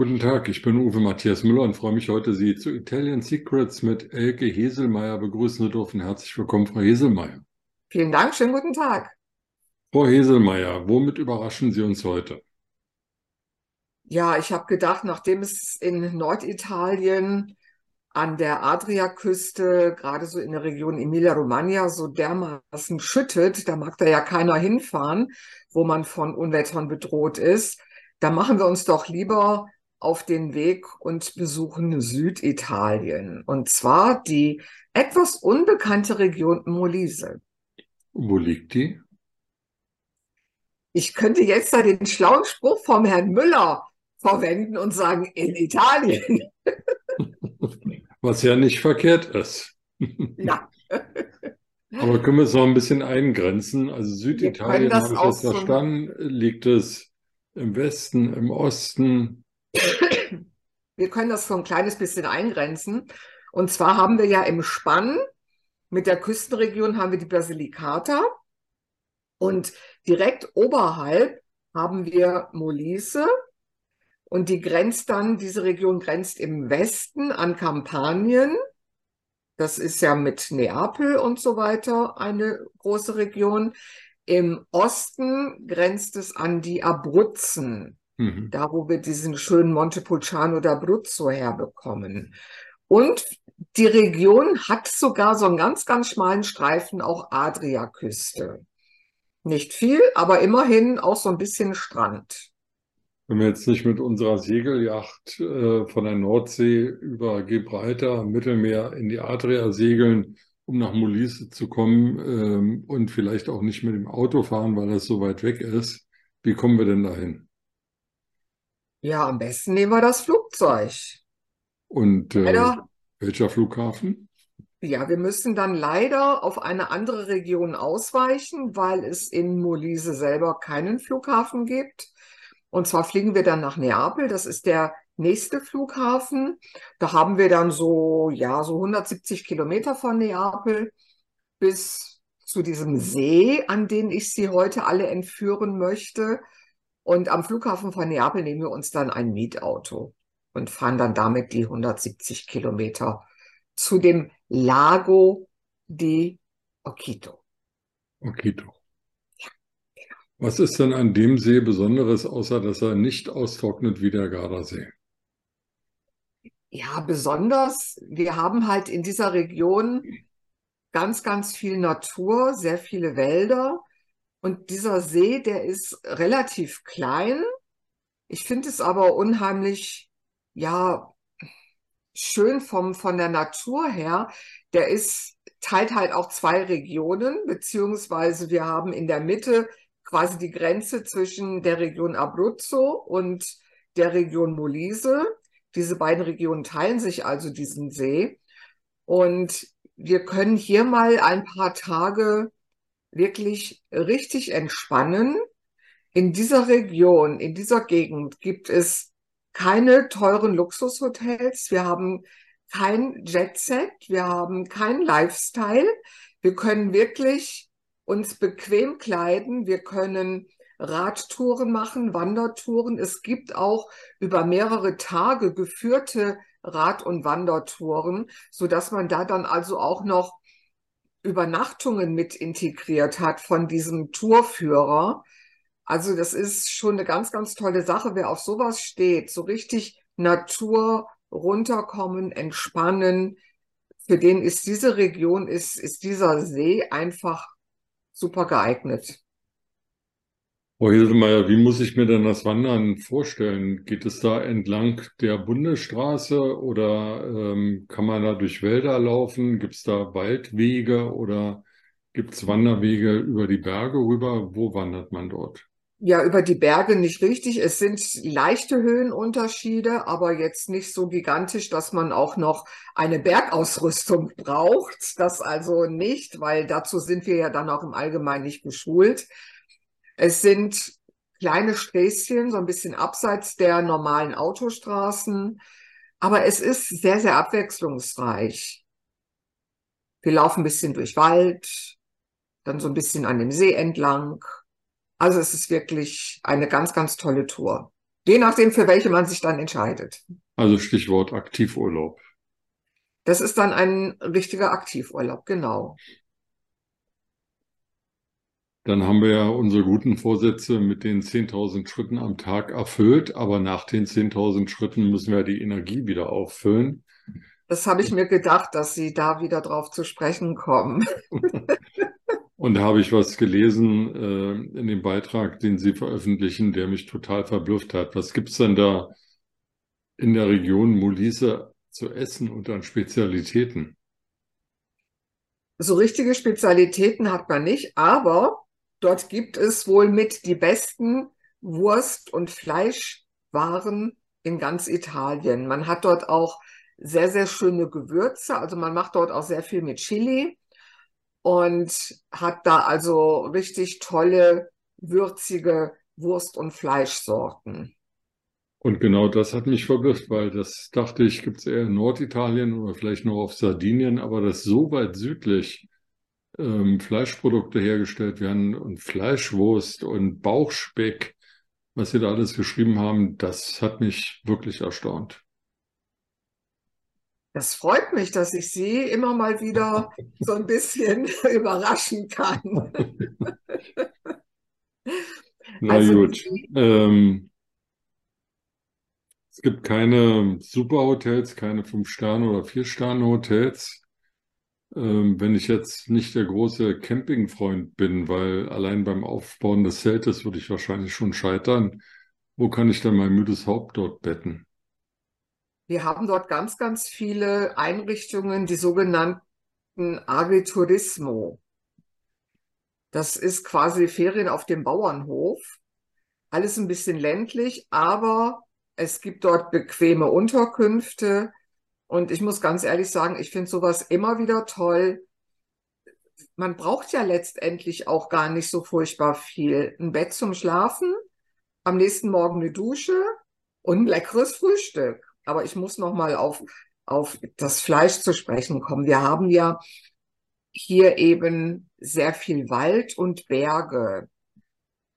Guten Tag, ich bin Uwe Matthias Müller und freue mich heute, Sie zu Italian Secrets mit Elke Heselmeier begrüßen zu dürfen. Herzlich willkommen, Frau Heselmeier. Vielen Dank, schönen guten Tag. Frau Heselmeier, womit überraschen Sie uns heute? Ja, ich habe gedacht, nachdem es in Norditalien an der Adriaküste, gerade so in der Region Emilia-Romagna, so dermaßen schüttet, da mag da ja keiner hinfahren, wo man von Unwettern bedroht ist. Da machen wir uns doch lieber auf den Weg und besuchen Süditalien. Und zwar die etwas unbekannte Region Molise. Wo liegt die? Ich könnte jetzt da den schlauen Spruch vom Herrn Müller verwenden und sagen, in Italien. Was ja nicht verkehrt ist. Ja. Aber können wir es noch ein bisschen eingrenzen? Also Süditalien, habe ich jetzt verstanden, liegt es im Westen, im Osten? Wir können das so ein kleines bisschen eingrenzen. Und zwar haben wir ja im Spann mit der Küstenregion haben wir die Basilicata und direkt oberhalb haben wir Molise und die grenzt dann, diese Region grenzt im Westen an Kampanien. Das ist ja mit Neapel und so weiter eine große Region. Im Osten grenzt es an die Abruzzen. Mhm. Da, wo wir diesen schönen Montepulciano d'Abruzzo herbekommen. Und die Region hat sogar so einen ganz, ganz schmalen Streifen auch Adriaküste. Nicht viel, aber immerhin auch so ein bisschen Strand. Wenn wir jetzt nicht mit unserer Segelyacht äh, von der Nordsee über Gibraltar, Mittelmeer in die Adria segeln, um nach Molise zu kommen ähm, und vielleicht auch nicht mit dem Auto fahren, weil das so weit weg ist, wie kommen wir denn dahin? Ja, am besten nehmen wir das Flugzeug. Und äh, leider, welcher Flughafen? Ja, wir müssen dann leider auf eine andere Region ausweichen, weil es in Molise selber keinen Flughafen gibt. Und zwar fliegen wir dann nach Neapel. Das ist der nächste Flughafen. Da haben wir dann so, ja, so 170 Kilometer von Neapel bis zu diesem See, an den ich Sie heute alle entführen möchte. Und am Flughafen von Neapel nehmen wir uns dann ein Mietauto und fahren dann damit die 170 Kilometer zu dem Lago di Oquito. Oquito. Ja, genau. Was ist denn an dem See Besonderes, außer dass er nicht austrocknet wie der Gardasee? Ja, besonders, wir haben halt in dieser Region ganz, ganz viel Natur, sehr viele Wälder. Und dieser See, der ist relativ klein. Ich finde es aber unheimlich, ja, schön vom, von der Natur her. Der ist, teilt halt auch zwei Regionen, beziehungsweise wir haben in der Mitte quasi die Grenze zwischen der Region Abruzzo und der Region Molise. Diese beiden Regionen teilen sich also diesen See. Und wir können hier mal ein paar Tage wirklich richtig entspannen. In dieser Region, in dieser Gegend gibt es keine teuren Luxushotels. Wir haben kein Jetset. Wir haben kein Lifestyle. Wir können wirklich uns bequem kleiden. Wir können Radtouren machen, Wandertouren. Es gibt auch über mehrere Tage geführte Rad- und Wandertouren, so dass man da dann also auch noch Übernachtungen mit integriert hat von diesem Tourführer. Also das ist schon eine ganz, ganz tolle Sache, wer auf sowas steht, so richtig Natur runterkommen, entspannen. Für den ist diese Region, ist, ist dieser See einfach super geeignet. Frau Hildemeyer, wie muss ich mir denn das Wandern vorstellen? Geht es da entlang der Bundesstraße oder ähm, kann man da durch Wälder laufen? Gibt es da Waldwege oder gibt es Wanderwege über die Berge rüber? Wo wandert man dort? Ja, über die Berge nicht richtig. Es sind leichte Höhenunterschiede, aber jetzt nicht so gigantisch, dass man auch noch eine Bergausrüstung braucht. Das also nicht, weil dazu sind wir ja dann auch im Allgemeinen nicht geschult. Es sind kleine Sträßchen, so ein bisschen abseits der normalen Autostraßen, aber es ist sehr, sehr abwechslungsreich. Wir laufen ein bisschen durch Wald, dann so ein bisschen an dem See entlang. Also es ist wirklich eine ganz, ganz tolle Tour. Je nachdem, für welche man sich dann entscheidet. Also Stichwort Aktivurlaub. Das ist dann ein richtiger Aktivurlaub, genau. Dann haben wir ja unsere guten Vorsätze mit den 10.000 Schritten am Tag erfüllt, aber nach den 10.000 Schritten müssen wir die Energie wieder auffüllen. Das habe ich mir gedacht, dass Sie da wieder drauf zu sprechen kommen. Und da habe ich was gelesen äh, in dem Beitrag, den Sie veröffentlichen, der mich total verblüfft hat. Was gibt es denn da in der Region Molise zu essen und an Spezialitäten? So richtige Spezialitäten hat man nicht, aber dort gibt es wohl mit die besten Wurst- und Fleischwaren in ganz Italien. Man hat dort auch sehr, sehr schöne Gewürze. Also man macht dort auch sehr viel mit Chili und hat da also richtig tolle, würzige Wurst- und Fleischsorten. Und genau das hat mich verblüfft, weil das dachte ich, gibt es eher in Norditalien oder vielleicht noch auf Sardinien, aber das so weit südlich ähm, Fleischprodukte hergestellt werden und Fleischwurst und Bauchspeck, was Sie da alles geschrieben haben, das hat mich wirklich erstaunt. Das freut mich, dass ich Sie immer mal wieder so ein bisschen überraschen kann. Na also, gut. Ähm, es gibt keine Superhotels, keine Fünf-Sterne- oder Vier-Sterne-Hotels. Ähm, wenn ich jetzt nicht der große Campingfreund bin, weil allein beim Aufbauen des Zeltes würde ich wahrscheinlich schon scheitern, wo kann ich dann mein müdes Haupt dort betten? Wir haben dort ganz, ganz viele Einrichtungen, die sogenannten Agriturismo. Das ist quasi Ferien auf dem Bauernhof. Alles ein bisschen ländlich, aber es gibt dort bequeme Unterkünfte. Und ich muss ganz ehrlich sagen, ich finde sowas immer wieder toll. Man braucht ja letztendlich auch gar nicht so furchtbar viel. Ein Bett zum Schlafen, am nächsten Morgen eine Dusche und ein leckeres Frühstück. Aber ich muss noch mal auf, auf das Fleisch zu sprechen kommen. Wir haben ja hier eben sehr viel Wald und Berge.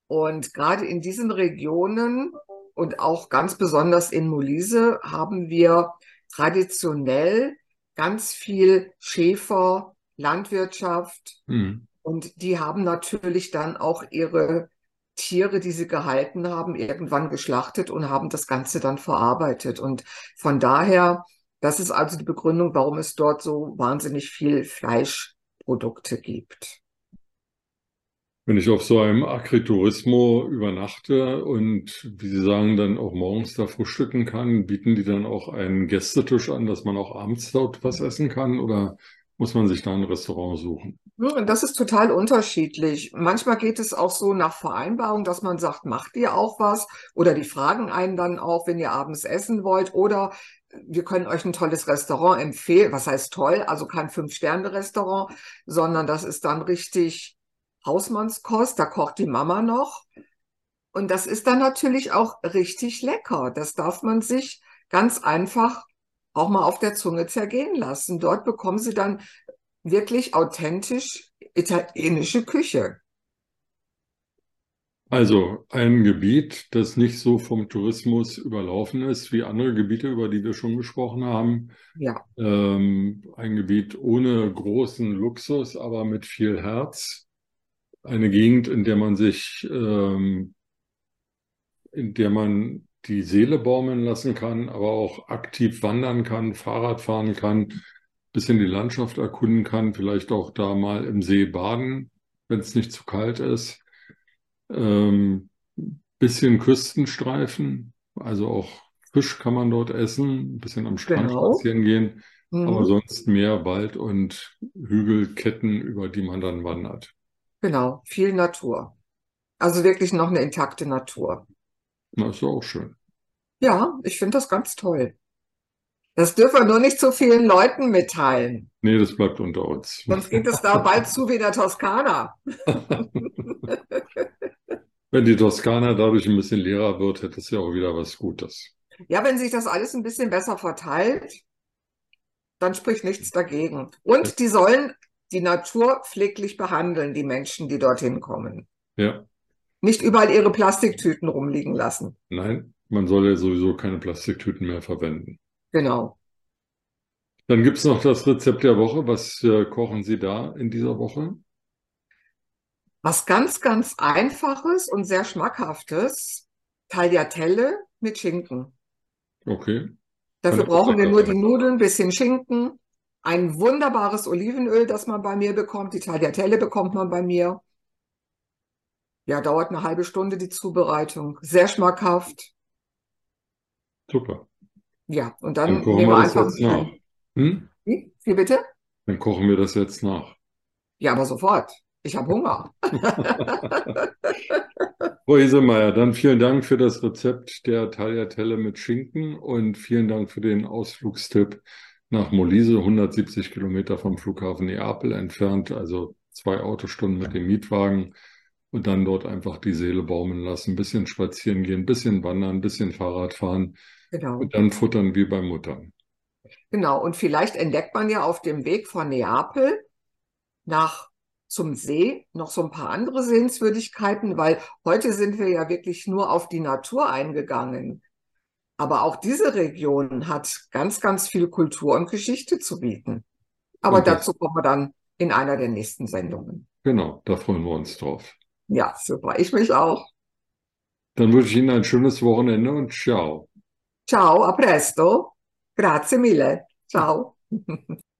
Und gerade in diesen Regionen und auch ganz besonders in Molise haben wir traditionell ganz viel Schäfer, Landwirtschaft mhm. und die haben natürlich dann auch ihre Tiere, die sie gehalten haben, irgendwann geschlachtet und haben das Ganze dann verarbeitet. Und von daher, das ist also die Begründung, warum es dort so wahnsinnig viel Fleischprodukte gibt. Wenn ich auf so einem Agriturismo übernachte und, wie Sie sagen, dann auch morgens da frühstücken kann, bieten die dann auch einen Gästetisch an, dass man auch abends dort was essen kann oder muss man sich da ein Restaurant suchen? Das ist total unterschiedlich. Manchmal geht es auch so nach Vereinbarung, dass man sagt, macht ihr auch was? Oder die fragen einen dann auch, wenn ihr abends essen wollt. Oder wir können euch ein tolles Restaurant empfehlen. Was heißt toll? Also kein Fünf-Sterne-Restaurant, sondern das ist dann richtig Hausmannskost, da kocht die Mama noch. Und das ist dann natürlich auch richtig lecker. Das darf man sich ganz einfach auch mal auf der Zunge zergehen lassen. Dort bekommen Sie dann wirklich authentisch italienische Küche. Also ein Gebiet, das nicht so vom Tourismus überlaufen ist wie andere Gebiete, über die wir schon gesprochen haben. Ja. Ähm, ein Gebiet ohne großen Luxus, aber mit viel Herz eine Gegend, in der man sich, ähm, in der man die Seele baumeln lassen kann, aber auch aktiv wandern kann, Fahrrad fahren kann, bisschen die Landschaft erkunden kann, vielleicht auch da mal im See baden, wenn es nicht zu kalt ist. Ähm, bisschen Küstenstreifen, also auch Fisch kann man dort essen, ein bisschen am Strand genau. spazieren gehen, mhm. aber sonst mehr Wald und Hügelketten, über die man dann wandert. Genau, viel Natur. Also wirklich noch eine intakte Natur. Na, ist auch schön. Ja, ich finde das ganz toll. Das dürfen wir nur nicht zu vielen Leuten mitteilen. Nee, das bleibt unter uns. Sonst geht es da bald zu wie der Toskana. wenn die Toskana dadurch ein bisschen leerer wird, hätte es ja auch wieder was Gutes. Ja, wenn sich das alles ein bisschen besser verteilt, dann spricht nichts dagegen. Und die sollen die Natur pfleglich behandeln, die Menschen, die dorthin kommen. Ja. Nicht überall ihre Plastiktüten rumliegen lassen. Nein, man soll ja sowieso keine Plastiktüten mehr verwenden. Genau. Dann gibt es noch das Rezept der Woche. Was äh, kochen Sie da in dieser Woche? Was ganz, ganz Einfaches und sehr Schmackhaftes. Tagliatelle mit Schinken. Okay. Dafür brauchen wir nur die Nudeln, bisschen Schinken, ein wunderbares Olivenöl, das man bei mir bekommt. Die Tagliatelle bekommt man bei mir. Ja, dauert eine halbe Stunde die Zubereitung. Sehr schmackhaft. Super. Ja, und Dann dann kochen nehmen wir das einfach jetzt nach. Hm? Wie? Wie bitte? Dann kochen wir das jetzt nach. Ja, aber sofort. Ich habe Hunger. Frau Isemeyer, dann vielen Dank für das Rezept der Tagliatelle mit Schinken und vielen Dank für den Ausflugstipp nach Molise, 170 Kilometer vom Flughafen Neapel entfernt, also zwei Autostunden mit dem Mietwagen und dann dort einfach die Seele baumeln lassen, ein bisschen spazieren gehen, ein bisschen wandern, ein bisschen Fahrrad fahren Genau. und dann futtern wie bei Muttern. Genau. Und vielleicht entdeckt man ja auf dem Weg von Neapel nach zum See noch so ein paar andere Sehenswürdigkeiten, weil heute sind wir ja wirklich nur auf die Natur eingegangen. Aber auch diese Region hat ganz, ganz viel Kultur und Geschichte zu bieten. Aber das- dazu kommen wir dann in einer der nächsten Sendungen. Genau, da freuen wir uns drauf. Ja, super. Ich mich auch. Dann wünsche ich Ihnen ein schönes Wochenende und ciao. Ciao, a presto. Grazie mille. Ciao.